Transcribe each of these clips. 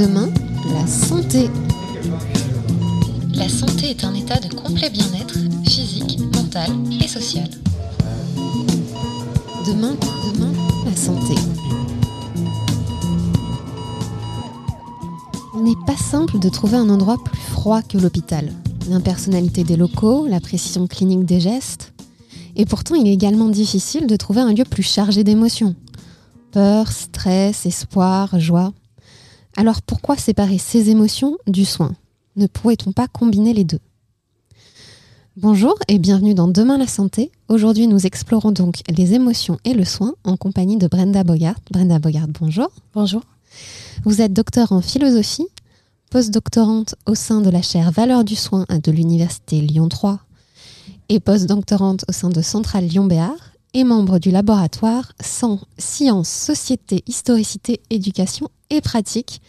Demain, la santé. La santé est un état de complet bien-être physique, mental et social. Demain, demain, la santé. Simple de trouver un endroit plus froid que l'hôpital. L'impersonnalité des locaux, la précision clinique des gestes. Et pourtant, il est également difficile de trouver un lieu plus chargé d'émotions. Peur, stress, espoir, joie. Alors pourquoi séparer ces émotions du soin? Ne pourrait-on pas combiner les deux? Bonjour et bienvenue dans Demain la santé. Aujourd'hui, nous explorons donc les émotions et le soin en compagnie de Brenda Bogart. Brenda Bogart, bonjour. Bonjour. Vous êtes docteur en philosophie, postdoctorante au sein de la chaire Valeurs du soin de l'Université Lyon 3 et postdoctorante au sein de Centrale Lyon-Béard et membre du laboratoire Sciences, Société, Historicité, Éducation et Pratique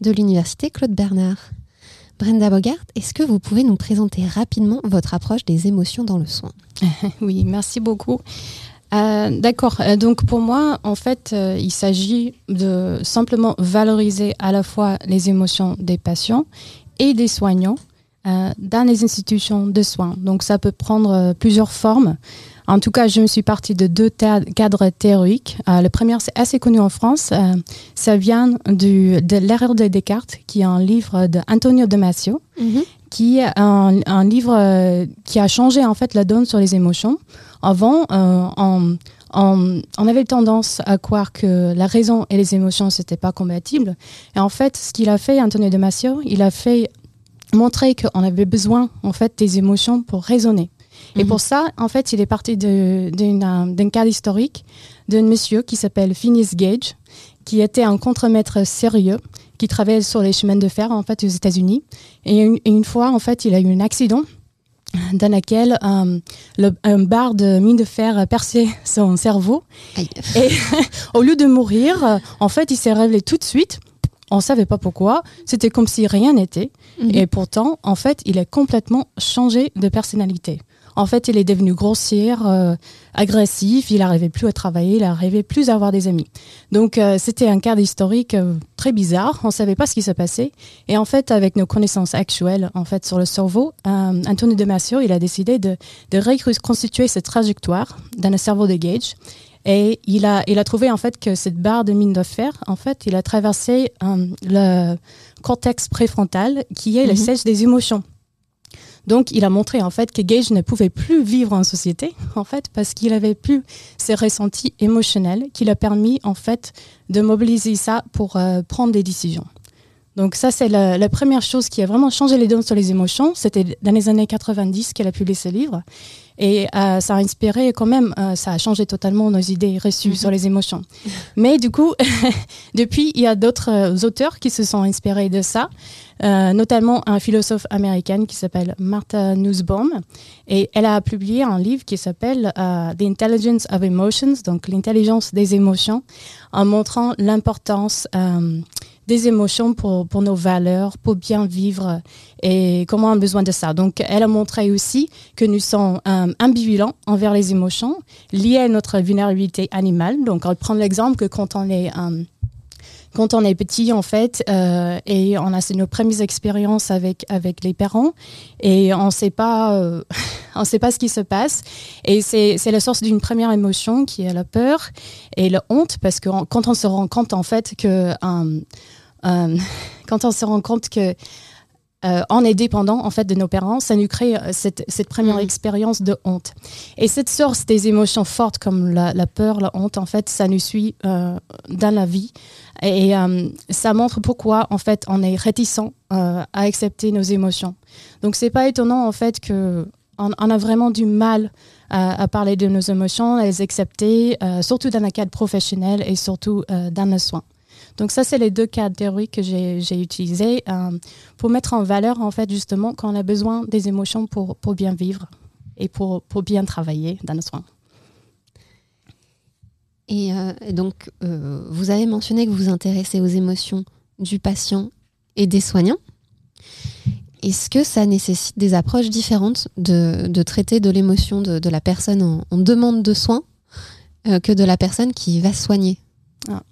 de l'Université Claude Bernard. Brenda Bogart, est-ce que vous pouvez nous présenter rapidement votre approche des émotions dans le soin? Oui, merci beaucoup. Euh, D'accord. Euh, donc pour moi, en fait, euh, il s'agit de simplement valoriser à la fois les émotions des patients et des soignants dans les institutions de soins. Donc ça peut prendre plusieurs formes. En tout cas, je me suis partie de deux cadres théoriques. Le premier, c'est assez connu en France. Ça vient de l'erreur de Descartes, qui est un livre d'Antonio mm -hmm. Qui est un, un livre euh, qui a changé en fait la donne sur les émotions. Avant, euh, on, on, on, avait tendance à croire que la raison et les émotions c'était pas compatibles. Et en fait, ce qu'il a fait, Antonio Damasio, il a fait montrer qu'on avait besoin en fait des émotions pour raisonner. Et pour ça, en fait, il est parti d'un cas historique d'un monsieur qui s'appelle Phineas Gage, qui était un contremaître sérieux, qui travaillait sur les chemins de fer, en fait, aux États-Unis. Et une, une, fois, en fait, il a eu un accident dans lequel euh, le, un bar de mine de fer a percé son cerveau. Aïe. Et au lieu de mourir, en fait, il s'est révélé tout de suite. On ne savait pas pourquoi. C'était comme si rien n'était. Mm -hmm. Et pourtant, en fait, il a complètement changé de personnalité. En fait, il est devenu grossière, euh, agressif, il n'arrivait plus à travailler, il n'arrivait plus à avoir des amis. Donc, euh, c'était un cas historique euh, très bizarre, on ne savait pas ce qui se passait. Et en fait, avec nos connaissances actuelles en fait, sur le cerveau, Antonio Damasio, il a décidé de, de reconstituer cette trajectoire dans le cerveau de Gage. Et il a, il a trouvé en fait que cette barre de mine de fer, en fait, il a traversé le cortex préfrontal, qui est mm -hmm. le siège des émotions. Donc, il a montré en fait que Gage ne pouvait plus vivre en société, en fait, parce qu'il avait plus ces ressentis émotionnels qui l'a permis en fait de mobiliser ça pour euh, prendre des décisions. Donc ça, c'est la, la, première chose qui a vraiment changé les données sur les émotions. C'était dans les années 90 qu'elle a publié ce livre. Et euh, ça a inspiré quand même, euh, ça a changé totalement nos idées reçues mm -hmm. sur les émotions. Mais du coup, depuis, il y a d'autres euh, auteurs qui se sont inspirés de ça, euh, notamment un philosophe américaine qui s'appelle Martha Nussbaum. Et elle a publié un livre qui s'appelle euh, The Intelligence of Emotions, donc l'intelligence des émotions, en montrant l'importance des émotions pour, nos valeurs, pour bien vivre et comment on a besoin de ça. Donc, elle a montré aussi que nous sommes euh, ambivalents envers les émotions liées à notre vulnérabilité animale. Donc, on va prendre l'exemple que quand on est... Euh, quand on est petit, en fait, euh, et on a nos premières expériences avec, les parents, et on ne sait pas, euh, sait pas ce qui se passe. Et c'est la source d'une première émotion qui est la peur et la honte, parce que quand on se rend compte, en fait, que euh, quand on se rend compte que euh, on est dépendant en fait de nos parents, ça nous crée euh, cette, cette, première mmh. expérience de honte. Et cette source des émotions fortes comme la, la peur, la honte, en fait, ça nous suit euh, dans la vie. Et euh, ça montre pourquoi en fait on est réticent à accepter nos émotions. Donc c'est pas étonnant en fait que on, on, a vraiment du mal à, à, parler de nos émotions, à les accepter, surtout dans le cadre professionnel et surtout dans nos soins. Donc ça, c'est les deux cas théoriques que j'ai utilisés euh, pour mettre en valeur, en fait, justement, qu'on a besoin des émotions pour, pour bien vivre et pour, pour bien travailler dans nos soins. Et, donc, vous avez mentionné que vous vous intéressez aux émotions du patient et des soignants. Est-ce que ça nécessite des approches différentes de, traiter de l'émotion de, la personne en, demande de soins que de la personne qui va soigner? Ah.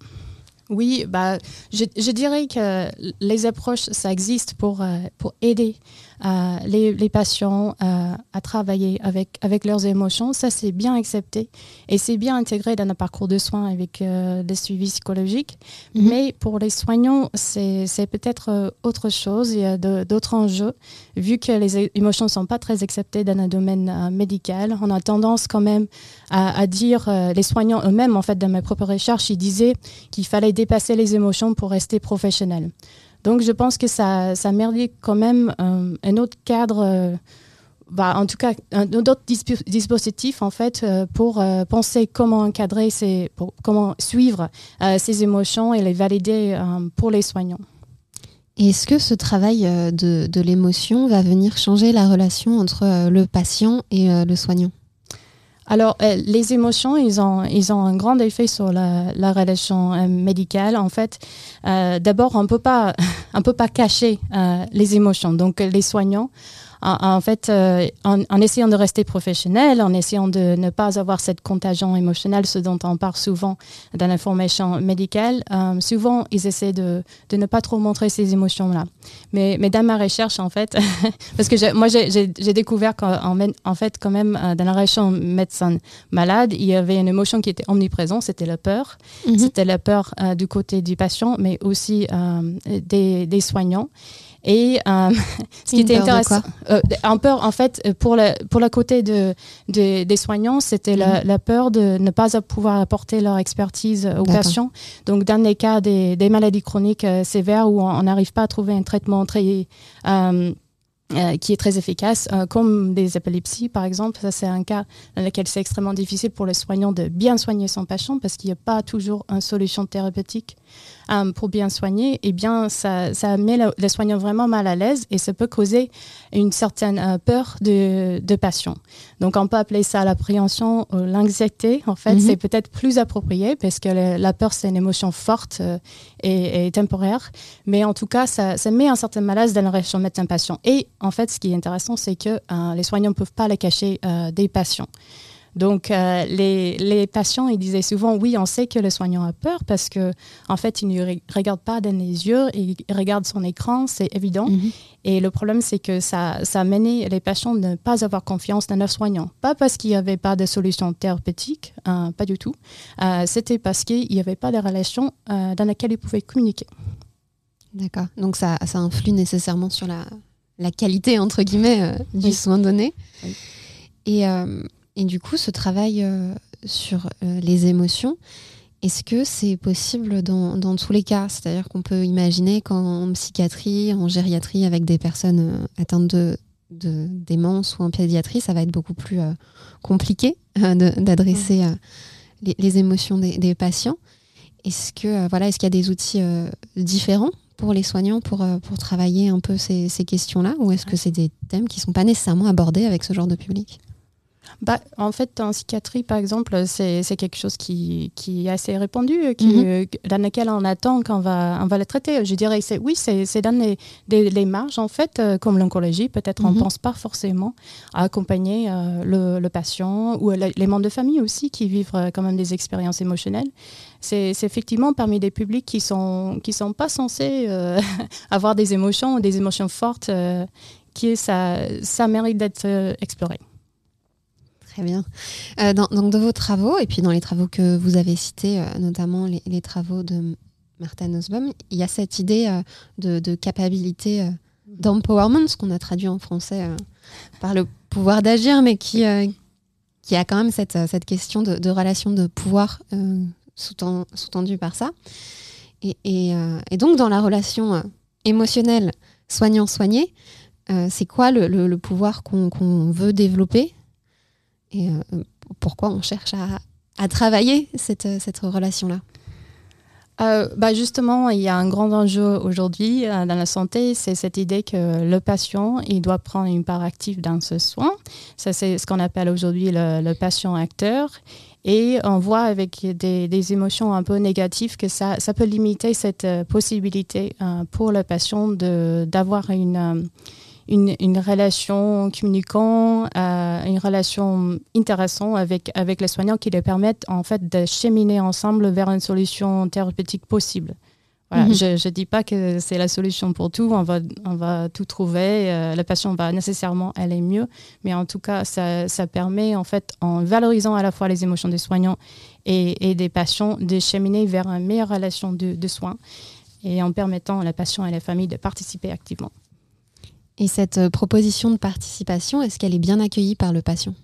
Oui, bah, je, dirais que les approches, ça existe pour, pour aider euh, les, patients euh, à travailler avec, avec leurs émotions. Ça, c'est bien accepté et c'est bien intégré dans un parcours de soins avec euh, des suivis psychologiques. Mhm. Mais pour les soignants, c'est peut-être autre chose. Il y a d'autres enjeux. Vu que les émotions ne sont pas très acceptées dans un domaine médical, on a tendance quand même à, à dire, les soignants eux-mêmes, en fait, dans mes propres recherches, ils disaient qu'il fallait dépasser les émotions pour rester professionnel. Donc je pense que ça, ça mérite quand même euh, un autre cadre, euh, bah, en tout cas un, autre dispositif en fait euh, pour penser comment encadrer, ces, comment suivre ces émotions et les valider pour les soignants. Est-ce que ce travail de l'émotion va venir changer la relation entre le patient et le soignant? Alors, euh, les émotions, ils ont, ils ont un grand effet sur la, la relation euh, médicale. En fait, euh, d'abord, on peut pas, on peut pas cacher les émotions. Donc, les soignants en, fait, euh, en, essayant de rester professionnel, en essayant de ne pas avoir cette contagion émotionnelle, ce dont on parle souvent dans l'information médicale, euh, souvent ils essaient de, de, ne pas trop montrer ces émotions-là. Mais, mais, dans ma recherche, en fait, parce que moi j'ai découvert qu'en en fait, quand même, euh, dans la recherche médecin malade, il y avait une émotion qui était omniprésente, c'était la peur. Mhm. C'était la peur du côté du patient, mais aussi des, des soignants. Et euh, ce qui était intéressant, euh, un peur en fait pour le pour le côté de, des soignants, c'était la, mhm. peur de ne pas pouvoir apporter leur expertise aux patients. Donc dans les cas des, des maladies chroniques euh, sévères où on n'arrive pas à trouver un traitement très euh, qui est très efficace, euh, comme des épilepsies par exemple. Ça, c'est un cas dans lequel c'est extrêmement difficile pour le soignant de bien soigner son patient parce qu'il n'y a pas toujours une solution thérapeutique euh, pour bien soigner. Eh bien, ça, ça met le, soignant vraiment mal à l'aise et ça peut causer une certaine peur de, de patient. Donc, on peut appeler ça l'appréhension ou l'anxiété. En fait, mhm. c'est peut-être plus approprié parce que la peur, c'est une émotion forte et, et, temporaire. Mais en tout cas, ça, ça met un certain malaise dans la relation médecin-patient. Et en fait, ce qui est intéressant, c'est que euh, les soignants ne peuvent pas les cacher euh, des patients. Donc, euh, les, patients, ils disaient souvent, oui, on sait que le soignant a peur parce que, en fait, il ne regarde pas dans les yeux, il regarde son écran, c'est évident. Mhm. Et le problème, c'est que ça, ça a mené les patients de ne pas avoir confiance dans leur soignant. Pas parce qu'il n'y avait pas de solution thérapeutique, pas du tout. C'était parce qu'il n'y avait pas de relation dans laquelle ils pouvaient communiquer. D'accord. Donc, ça, ça influe nécessairement sur la, la qualité, entre guillemets, euh, du soin donné. Et, euh, et, du coup, ce travail euh, sur les émotions, est-ce que c'est possible dans, dans, tous les cas? C'est-à-dire qu'on peut imaginer qu'en psychiatrie, en gériatrie, avec des personnes atteintes de, de démence ou en pédiatrie, ça va être beaucoup plus compliqué d'adresser les, les, émotions des, des patients. Est-ce que voilà, est-ce qu'il y a des outils différents pour les soignants pour, euh, pour travailler un peu ces, ces questions-là? Ou est-ce que c'est des thèmes qui ne sont pas nécessairement abordés avec ce genre de public? Bah, en fait, en psychiatrie, par exemple, c'est quelque chose qui, qui, est assez répandu, qui, mhm. dans lequel on attend qu'on va, on va le traiter. Je dirais que oui, c'est dans les, les, marges, en fait, euh, comme l'oncologie. Peut-être on ne mhm. pense pas forcément à accompagner euh, le, patient ou les membres de famille aussi qui vivent euh, quand même des expériences émotionnelles. C'est effectivement parmi des publics qui ne sont, qui sont pas censés avoir des émotions ou des émotions fortes, qui ça, ça mérite d'être exploré. Très bien. Euh, dans, donc, de vos travaux, et puis dans les travaux que vous avez cités, euh, notamment les, travaux de Martha Nussbaum, il y a cette idée euh, de, de, capacité d'empowerment, ce qu'on a traduit en français par le pouvoir d'agir, mais qui, a quand même cette, question de, relation de pouvoir sous-tendue par ça. Et, donc, dans la relation émotionnelle soignant-soigné, c'est quoi le pouvoir qu'on veut développer et euh, pourquoi on cherche à, travailler cette, cette relation-là? Euh, bah justement, il y a un grand enjeu aujourd'hui euh, dans la santé, c'est cette idée que le patient, il doit prendre une part active dans ce soin. Ça, c'est ce qu'on appelle aujourd'hui le, patient acteur. Et on voit avec des, émotions un peu négatives que ça, ça peut limiter cette possibilité pour le patient d'avoir une une, une relation communiquant, euh, une relation intéressante avec, avec les soignants qui les permettent en fait de cheminer ensemble vers une solution thérapeutique possible. Voilà, mhm. Je ne dis pas que c'est la solution pour tout, on va, on va tout trouver, euh, la patient va nécessairement aller mieux, mais en tout cas, ça, ça, permet en fait, en valorisant à la fois les émotions des soignants et, et des patients, de cheminer vers une meilleure relation de, de soins et en permettant à la patient et à la famille de participer activement. Et cette euh, proposition de participation, est-ce qu'elle est bien accueillie par le patient?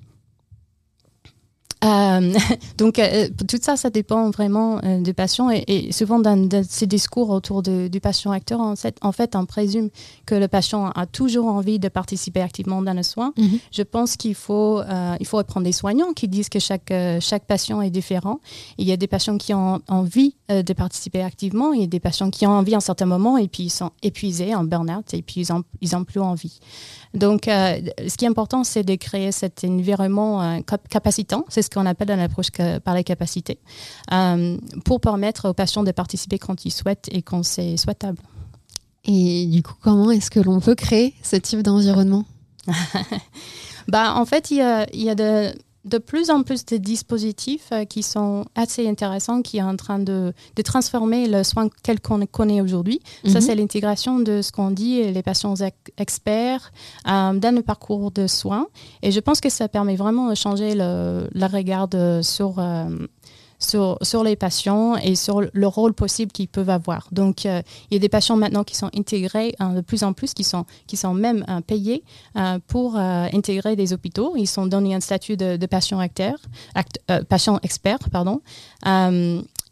Euh, donc euh, tout ça, ça dépend vraiment euh, du patient et, souvent dans, ces discours autour du patient acteur, en fait, en fait, on présume que le patient a toujours envie de participer activement dans le soin. Mhm. Je pense qu'il faut, il faut reprendre des soignants qui disent que chaque, chaque patient est différent. Il y a des patients qui ont envie de participer activement, il y a des patients qui ont envie à un certain moment et puis ils sont épuisés en burn-out et puis ils n'ont plus envie. Donc, ce qui est important, c'est de créer cet environnement capacitant. C'est ce qu'on appelle dans l'approche par les capacités, euh, pour permettre aux patients de participer quand ils souhaitent et quand c'est souhaitable. Et du coup, comment est-ce que l'on peut créer ce type d'environnement? Bah, En fait, il y a, il y a de de plus en plus de dispositifs euh, qui sont assez intéressants, qui sont en train de, de transformer le soin tel qu'on connaît aujourd'hui. Ça, mhm. c'est l'intégration de ce qu'on dit les patients experts euh, dans le parcours de soins. Et je pense que ça permet vraiment de changer le, regard sur, euh, sur, les patients et sur le rôle possible qu'ils peuvent avoir. Donc, euh, il y a des patients maintenant qui sont intégrés hein, de plus en plus, qui sont, même euh, payés euh, pour intégrer des hôpitaux. Ils sont donnés un statut de, patient, patient expert. Pardon.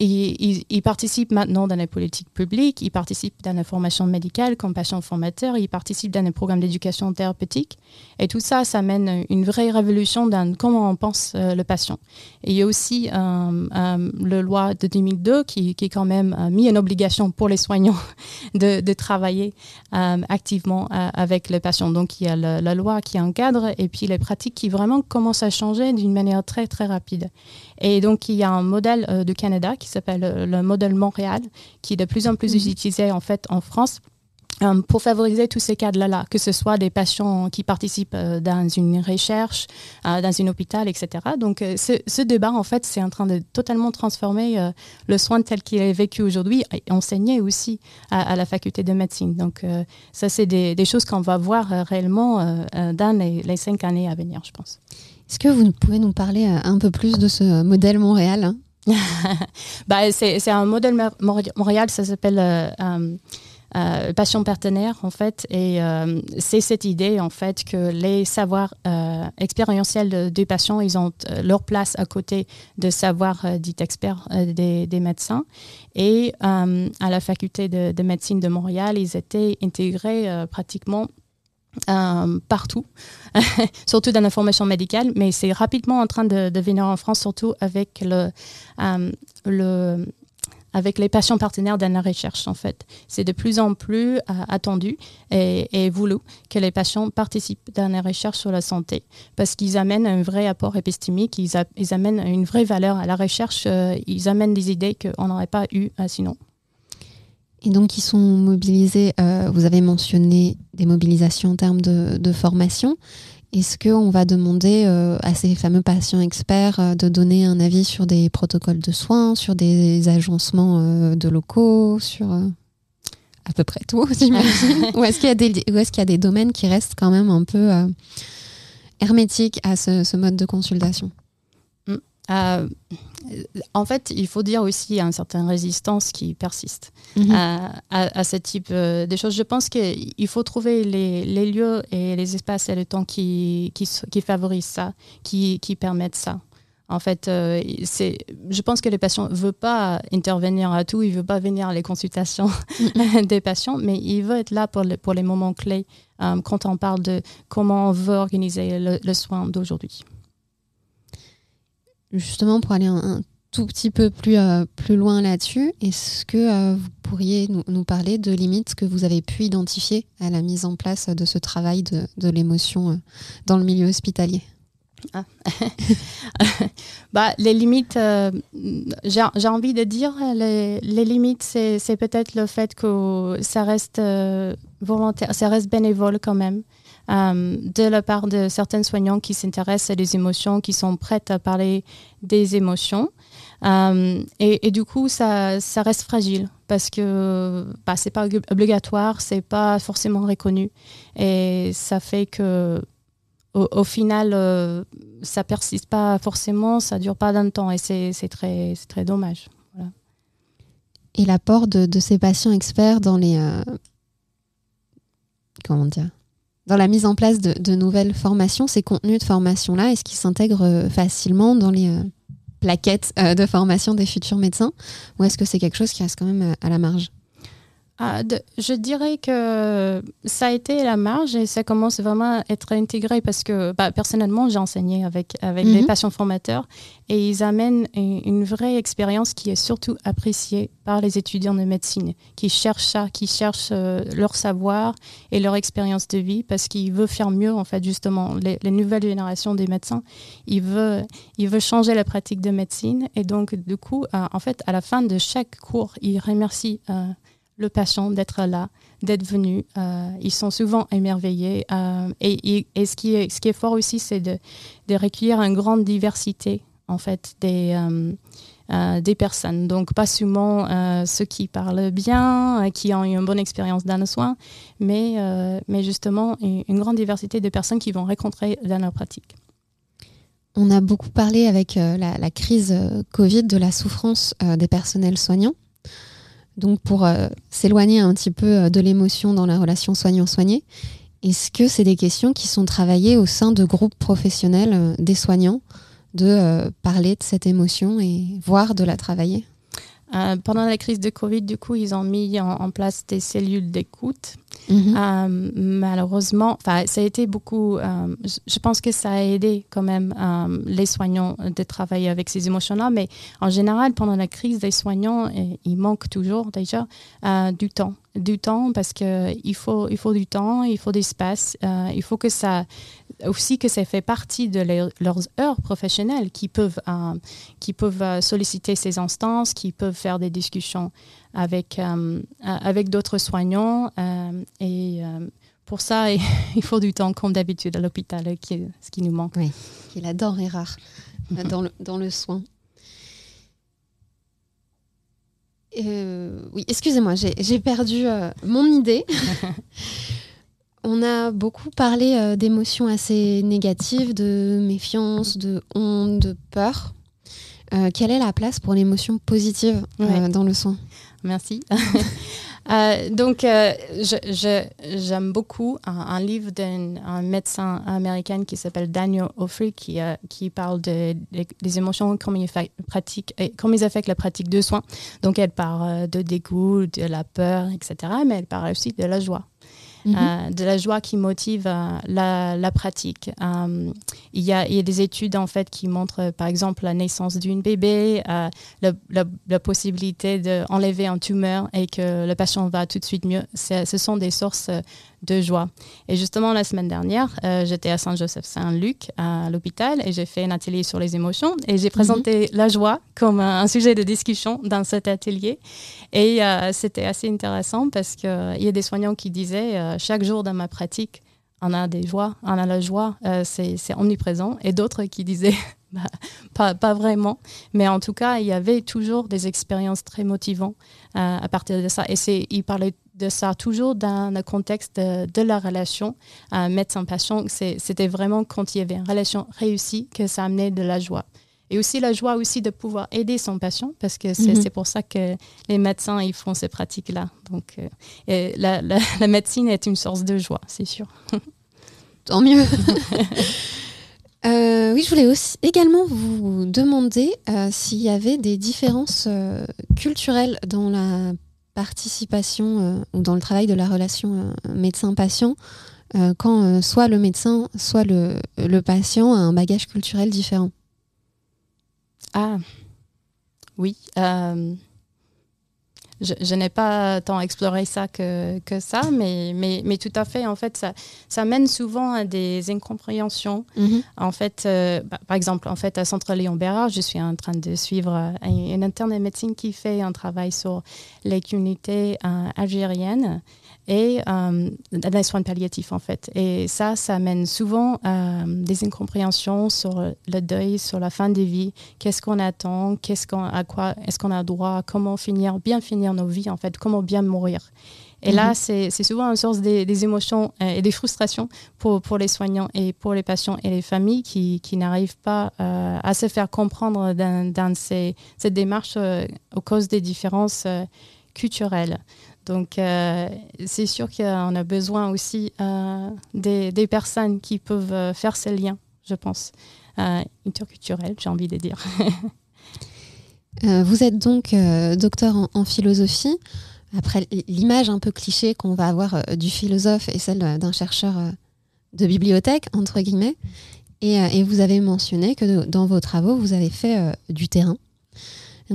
Ils, ils, participent maintenant dans les politiques publiques, ils participent dans la formation médicale comme patient formateur, ils participent dans les programmes d'éducation thérapeutique. Et tout ça, ça mène une vraie révolution dans comment on pense euh, le patient. Et il y a aussi euh, euh, le loi de 2002 qui, qui quand même mis une obligation pour les soignants de, travailler activement avec le patient. Donc il y a la loi qui encadre et puis les pratiques qui vraiment commencent à changer d'une manière très très rapide. Et donc, il y a un modèle de Canada qui s'appelle euh, le modèle Montréal, qui est de plus en plus mhm. utilisé en fait en France euh, pour favoriser tous ces cadres-là, que ce soit des patients qui participent dans une recherche, dans un hôpital, etc. Donc, ce, débat, en fait, c'est en train de totalement transformer le soin tel qu'il est vécu aujourd'hui et enseigné aussi à, la faculté de médecine. Donc, ça, c'est des, choses qu'on va voir réellement dans les cinq années à venir, je pense. Est-ce que vous pouvez nous parler euh, un peu plus de ce modèle Montréal bah, C'est un modèle Montréal, ça s'appelle euh, euh, Passion partenaire en fait. Et c'est cette idée en fait que les savoirs expérientiels des patients, ils ont leur place à côté de savoirs dits experts des, des, médecins. Et à la faculté de, médecine de Montréal, ils étaient intégrés pratiquement euh, partout, surtout dans la formation médicale, mais c'est rapidement en train de, venir en France, surtout avec, le, euh, le, avec les patients partenaires dans la recherche, en fait. C'est de plus en plus euh, attendu et, voulu que les patients participent dans la recherche sur la santé, parce qu'ils amènent un vrai apport épistémique, ils, ils, amènent une vraie valeur à la recherche, ils amènent des idées qu'on n'aurait pas eues sinon. Et donc, ils sont mobilisés, euh, vous avez mentionné des mobilisations en termes de, formation. Est-ce qu'on va demander euh, à ces fameux patients experts euh, de donner un avis sur des protocoles de soins, sur des agencements de locaux, sur à peu près tout, j'imagine? Ou est-ce qu'il y, est qu'il y, a des domaines qui restent quand même un peu hermétiques à ce, mode de consultation? Mm en fait, il faut dire aussi qu'il y a une certaine résistance qui persiste mhm. à, ce type euh, de choses. Je pense qu'il faut trouver les, lieux et les espaces et le temps qui, qui, favorisent ça, qui, permettent ça. En fait, euh, je pense que les patients ne veulent pas intervenir à tout, ils ne veulent pas venir à les consultations mhm. des patients, mais ils veulent être là pour, pour les moments clés euh, quand on parle de comment on veut organiser le soin d'aujourd'hui justement pour aller un, tout petit peu plus, euh, loin là-dessus, est-ce que euh, vous pourriez nous, parler de limites que vous avez pu identifier à la mise en place de ce travail de, l'émotion euh, dans le milieu hospitalier? Ah. bah, les limites, j'ai envie de dire, les, les limites, c'est peut-être le fait que ça reste volontaire, ça reste bénévole quand même. Euh, de la part de certains soignants qui s'intéressent à des émotions, qui sont prêtes à parler des émotions. Et, et, du coup, ça, ça, reste fragile parce que bah, c'est pas obligatoire, c'est pas forcément reconnu. Et ça fait que au, final, euh, ça persiste pas forcément, ça dure pas d'un temps et c'est très, très dommage. Et l'apport de, ces patients experts dans les. Euh, comment dire Dans la mise en place de, nouvelles formations, ces contenus de formation-là, est-ce qu'ils s'intègrent euh, facilement dans les plaquettes de formation des futurs médecins? Ou est-ce que c'est quelque chose qui reste quand même à la marge? Ah, je dirais que ça a été la marge et ça commence vraiment à être intégré parce que bah, personnellement, j'ai enseigné avec, avec les mhm. patients formateurs et ils amènent une, vraie expérience qui est surtout appréciée par les étudiants de médecine qui cherchent ça, qui cherchent euh, leur savoir et leur expérience de vie parce qu'ils veulent faire mieux, en fait, justement. Les, nouvelles générations des médecins, ils veulent, ils veulent changer la pratique de médecine et donc, du coup, euh, en fait, à la fin de chaque cours, ils remercient. Euh, le patient d'être là, d'être venu. Euh, ils sont souvent émerveillés. Euh, et, ce, qui est, fort aussi, c'est de, recueillir une grande diversité en fait des, euh, personnes. Donc pas seulement ceux qui parlent bien, qui ont eu une bonne expérience dans le soin, mais, justement une, grande diversité de personnes qui vont rencontrer dans leur pratique. On a beaucoup parlé avec la, crise Covid de la souffrance des personnels soignants. Donc pour euh, s'éloigner un petit peu euh, de l'émotion dans la relation soignant-soigné, est-ce que c'est des questions qui sont travaillées au sein de groupes professionnels euh, des soignants de parler de cette émotion et voire de la travailler? Pendant la crise de Covid, du coup, ils ont mis en place des cellules d'écoute Mhm. Euh, malheureusement, ça a été beaucoup. Euh, je pense que ça a aidé quand même euh, les soignants de travailler avec ces émotions-là, mais en général, pendant la crise des soignants, il manque toujours déjà du temps du temps parce qu'il faut, il faut du temps, il faut d'espace, euh, il faut que ça aussi que ça fait partie de leurs heures professionnelles qui peuvent, euh, qui peuvent euh, solliciter ces instances, qui peuvent faire des discussions avec, avec d'autres soignants. et pour ça, il faut du temps, comme d'habitude à l'hôpital, qui ce qui nous manque. Oui, qui est la denrée rare dans, le, dans le soin. Euh, oui, excusez-moi, j'ai perdu euh, mon idée. On a beaucoup parlé euh, d'émotions assez négatives, de méfiance, de honte, de peur. quelle est la place pour l'émotion positive dans le soin? Merci. Euh, donc, euh, j'aime beaucoup un, livre d'un médecin américain qui s'appelle Daniel Offrey qui, euh, qui parle des émotions, comment ils, pratique, comment ils affectent la pratique de soins. Donc, elle parle de dégoût, de la peur, etc. Mais elle parle aussi de la joie. Mhm. Euh, de la joie qui motive euh, la, pratique. Euh, il, y a, y a, des études en fait qui montrent par exemple la naissance d'une bébé, la, possibilité d'enlever un tumeur et que le patient va tout de suite mieux. Ce sont des sources de joie. Et justement, la semaine dernière, euh, j'étais à Saint-Joseph-Saint-Luc, à l'hôpital, et j'ai fait un atelier sur les émotions. Et j'ai présenté mhm. la joie comme un, sujet de discussion dans cet atelier. Et euh, c'était assez intéressant parce qu'il y a des soignants qui disaient, euh, chaque jour dans ma pratique, on a des joies, on a la joie, c'est omniprésent. Et d'autres qui disaient, bah, pas, pas, vraiment. Mais en tout cas, il y avait toujours des expériences très motivantes à partir de ça. Et il parlait de ça, toujours dans le contexte de, la relation euh, médecin-patient. C'était vraiment quand il y avait une relation réussie que ça amenait de la joie. Et aussi la joie aussi de pouvoir aider son patient, parce que c'est mhm. pour ça que les médecins ils font ces pratiques-là. Donc euh, la, la, médecine est une source de joie, c'est sûr. Tant mieux. Euh, oui, je voulais aussi également vous demander s'il y avait des différences culturelles dans la participation euh, ou dans le travail de la relation euh, médecin-patient euh, quand soit le médecin, soit le, le, patient a un bagage culturel différent Ah, oui. Je, n'ai pas tant exploré ça que, que ça, mais, mais, mais, tout à fait, en fait, ça, ça mène souvent à des incompréhensions. Mhm. En fait, euh, bah, par exemple, en fait, à Centre Léon Bérard, je suis en train de suivre euh, une interne de médecine qui fait un travail sur les communautés algériennes et euh, des soins palliatifs en fait. Et ça, ça mène souvent à des incompréhensions sur le deuil, sur la fin des vies. Qu'est-ce qu'on attend? Qu'est-ce qu'on, à quoi est-ce qu'on a droit? Comment finir, bien finir nos vies en fait? Comment bien mourir? Et là, mhm. c'est, c'est souvent une source des, émotions euh, et des frustrations pour, pour les soignants et pour les patients et les familles qui, qui n'arrivent pas euh, à se faire comprendre dans, dans ces, cette démarche euh, aux causes des différences culturelles. Donc, euh, c'est sûr qu'on a besoin aussi euh, des, personnes qui peuvent euh, faire ces liens, je pense, interculturels, j'ai envie de dire. vous êtes donc docteur en, philosophie. Après, l'image un peu cliché qu'on va avoir du philosophe est celle d'un chercheur de bibliothèque, entre guillemets. Et, vous avez mentionné que dans vos travaux, vous avez fait du terrain.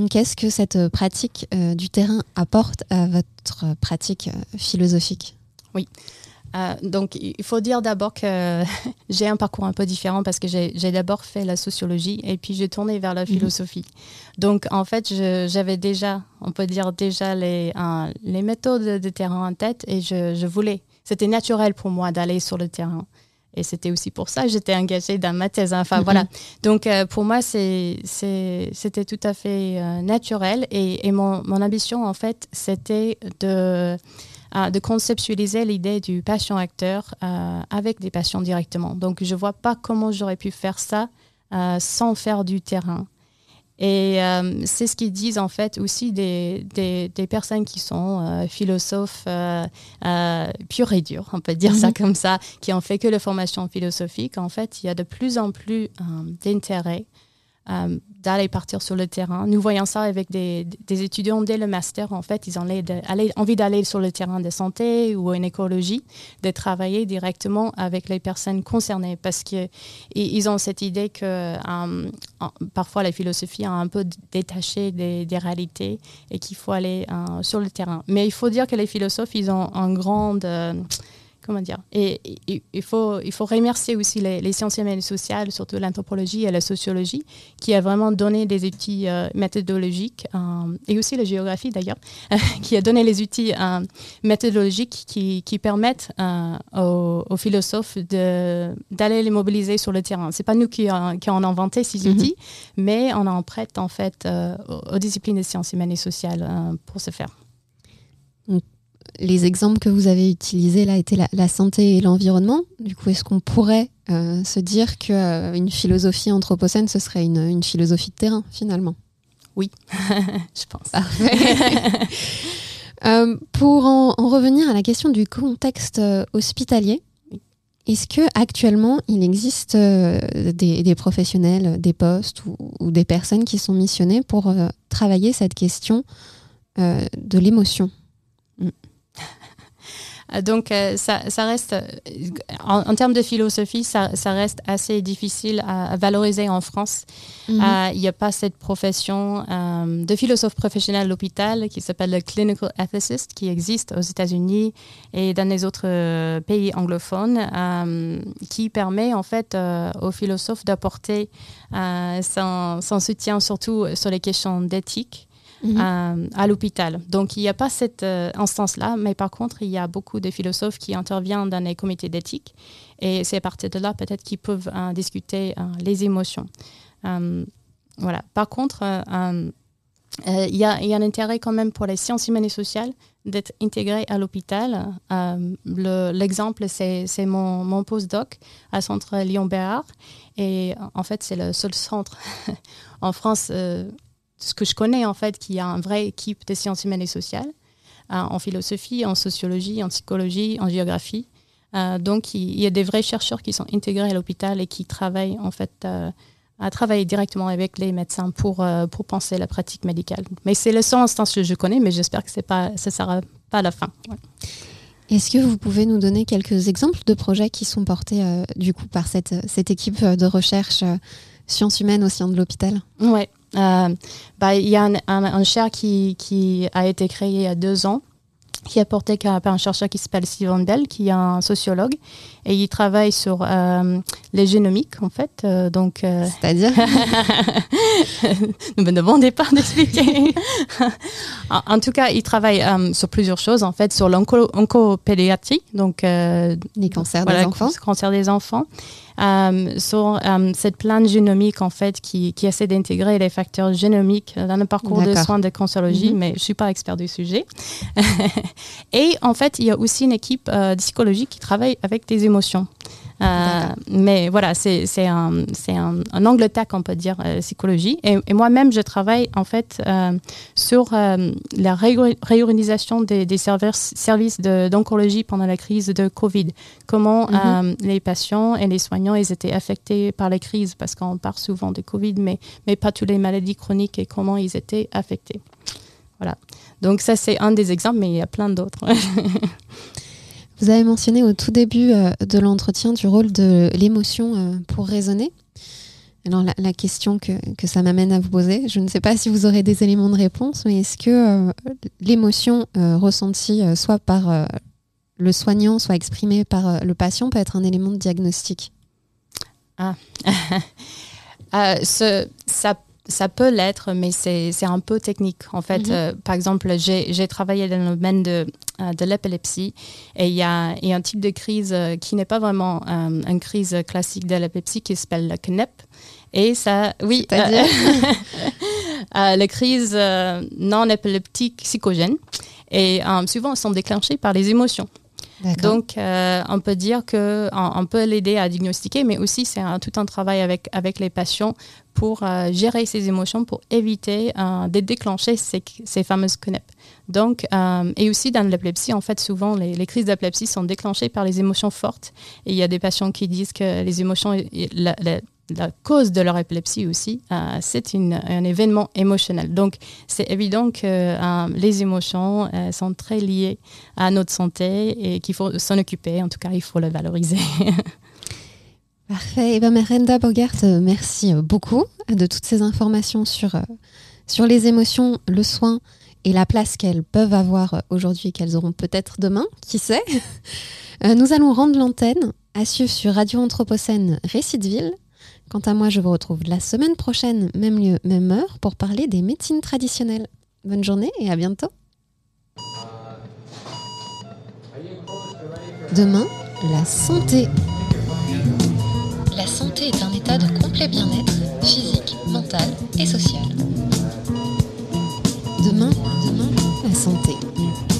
Qu'est-ce que cette euh, pratique euh, du terrain apporte à votre pratique euh, philosophique? Oui. donc, il faut dire d'abord que j'ai un parcours un peu différent parce que j'ai d'abord fait la sociologie et puis j'ai tourné vers la mhm. philosophie. Donc, en fait, j'avais déjà, on peut dire déjà les, les méthodes de terrain en tête et je, je voulais. C'était naturel pour moi d'aller sur le terrain. Et c'était aussi pour ça que j'étais engagée dans ma thèse. Enfin, voilà. Donc, euh, pour moi, c'était tout à fait euh, naturel. Et, et mon, mon, ambition, en fait, c'était de, euh, de conceptualiser l'idée du patient-acteur avec des patients directement. Donc, je ne vois pas comment j'aurais pu faire ça sans faire du terrain. Et euh, c'est ce qu'ils disent en fait aussi des, des, des personnes qui sont euh, philosophes euh, euh purs et durs, on peut dire ça mhm. comme ça, qui ont fait que la formation philosophique. En fait, il y a de plus en plus d'intérêt euh, d'aller partir sur le terrain. Nous voyons ça avec des, étudiants dès le master. En fait, ils ont envie d'aller sur le terrain de santé ou en écologie, de travailler directement avec les personnes concernées parce qu'ils ont cette idée que euh, parfois la philosophie a un peu détaché des, réalités et qu'il faut aller euh, sur le terrain. Mais il faut dire que les philosophes, ils ont un grand comment dire? Et, il faut il faut remercier aussi les, sciences humaines et sociales surtout l'anthropologie et la sociologie qui a vraiment donné des outils euh, méthodologiques euh, et aussi la géographie d'ailleurs qui a donné les outils euh, méthodologiques qui, qui permettent aux, philosophes d'aller les mobiliser sur le terrain. C'est pas nous qui, qui avons inventé ces mhm. outils mais on en prête en fait aux, disciplines des sciences humaines et sociales pour ce faire les exemples que vous avez utilisés là étaient la, santé et l'environnement. Du coup, est-ce qu'on pourrait euh, se dire qu'une euh, philosophie anthropocène, ce serait une, philosophie de terrain, finalement? Oui, je pense. Euh, pour en, revenir à la question du contexte hospitalier, est-ce que actuellement il existe des, professionnels, des postes ou, des personnes qui sont missionnées pour travailler cette question de l'émotion? Donc, euh, ça, reste, euh, en, termes de philosophie, ça, reste assez difficile à, valoriser en France. Mhm. Il n'y a pas cette profession de philosophe professionnel à l'hôpital qui s'appelle le clinical ethicist, qui existe aux États-Unis et dans les autres pays anglophones, qui permet en fait aux philosophes d'apporter son, son, soutien surtout sur les questions d'éthique. Mhm. à, l'hôpital. Donc, il n'y a pas cette euh, instance-là, mais par contre, il y a beaucoup de philosophes qui interviennent dans les comités d'éthique. Et c'est à partir de là, peut-être, qu'ils peuvent euh, discuter euh, les émotions. voilà. Par contre, il y, a, un intérêt quand même pour les sciences humaines et sociales d'être intégrées à l'hôpital. L'exemple, c'est mon, mon postdoc à Centre Lyon-Béard. Et en fait, c'est le seul centre en France ce que je connais en fait, qui a une vraie équipe de sciences humaines et sociales, euh, en philosophie, en sociologie, en psychologie, en géographie. Euh, donc il y a des vrais chercheurs qui sont intégrés à l'hôpital et qui travaillent en fait euh, à travailler directement avec les médecins pour, pour penser la pratique médicale. Mais c'est le seul instance que je connais, mais j'espère que c'est pas, ça ne sera pas la fin. Est-ce que vous pouvez nous donner quelques exemples de projets qui sont portés du coup par cette, cette équipe de recherche sciences humaines au sein de l'hôpital? Ouais. Bah, il y a un, un, un chair qui, qui a été créé il y a deux ans qui est porté par un chercheur qui s'appelle Steven Bell, qui est un sociologue, et il travaille sur euh, les génomiques, en fait. Euh, donc, euh, C'est-à-dire Ne me demandez pas d'expliquer. en, tout cas, il travaille sur plusieurs choses, en fait, sur l'oncopédiatrie, donc les cancers des enfants. Cancer des enfants. Euh, sur euh, cette plante génomique en fait qui, qui essaie d'intégrer les facteurs génomiques dans le parcours de soins de cancérologie, mhm. mais je suis pas expert du sujet. et en fait, il y a aussi une équipe euh, psychologique qui travaille avec des émotions. Euh, mais voilà, c'est un, un, un angle tac, on peut dire, euh, psychologie. Et, moi-même, je travaille en fait euh, sur la réorganisation des, des services d'oncologie pendant la crise de Covid. Comment mhm. les patients et les soignants ils étaient affectés par les crises, parce qu'on parle souvent de Covid, mais, mais pas toutes les maladies chroniques et comment ils étaient affectés. Voilà. Donc ça, c'est un des exemples, mais il y a plein d'autres. Vous avez mentionné au tout début euh, de l'entretien du rôle de l'émotion euh, pour raisonner. Alors la, question que, que ça m'amène à vous poser, je ne sais pas si vous aurez des éléments de réponse, mais est-ce que euh, l'émotion ressentie soit par le soignant, soit exprimée par le patient peut être un élément de diagnostic? Ah, ça ça peut l'être, mais c'est un peu technique. En fait, mhm. euh, par exemple, j'ai travaillé dans le domaine de, euh, de l'épilepsie et il y a, y a, un type de crise euh, qui n'est pas vraiment une crise classique de l'épilepsie qui s'appelle le CNEP. Et ça, oui, les crises non épileptiques psychogènes. Et souvent, elles sont déclenchées par les émotions. Donc, euh, on peut dire qu'on on peut l'aider à diagnostiquer, mais aussi c'est tout un travail avec, avec les patients pour euh, gérer ces émotions, pour éviter euh, de déclencher ces, ces fameuses CNEP. Donc, et aussi dans l'épilepsie, en fait, souvent, les, crises d'épilepsie sont déclenchées par les émotions fortes. Et il y a des patients qui disent que les émotions, cause de leur épilepsie aussi, euh, c'est un événement émotionnel. Donc, c'est évident que euh, les émotions euh, sont très liées à notre santé et qu'il faut s'en occuper. En tout cas, il faut le valoriser. Parfait. Et eh bien, Merenda Bogart, merci beaucoup de toutes ces informations sur, sur les émotions, le soin et la place qu'elles peuvent avoir aujourd'hui et qu'elles auront peut-être demain, qui sait? Nous allons rendre l'antenne à suivre sur Radio Anthropocène Récitville Quant à moi, je vous retrouve la semaine prochaine, même lieu, même heure, pour parler des médecines traditionnelles. Bonne journée et à bientôt. Demain, la santé. La santé est un état de complet bien-être physique, mental et social. Demain, demain, la santé.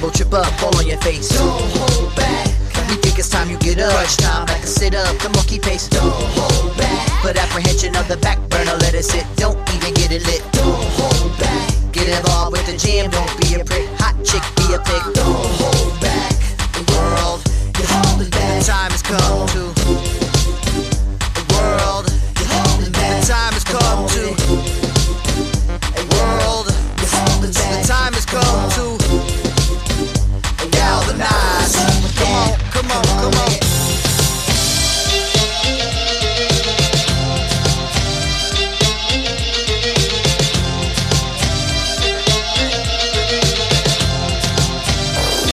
double, trip up, fall on your face. Don't hold back. You think it's time you get up. Crunch time, back and sit up. The monkey face. Don't hold back. Put apprehension on the back burner, let it sit. Don't even get it lit. Don't hold back. Get involved with the jam, don't be a prick. Hot chick, be a pig. Don't hold back. The world, you're holding back. Time has come.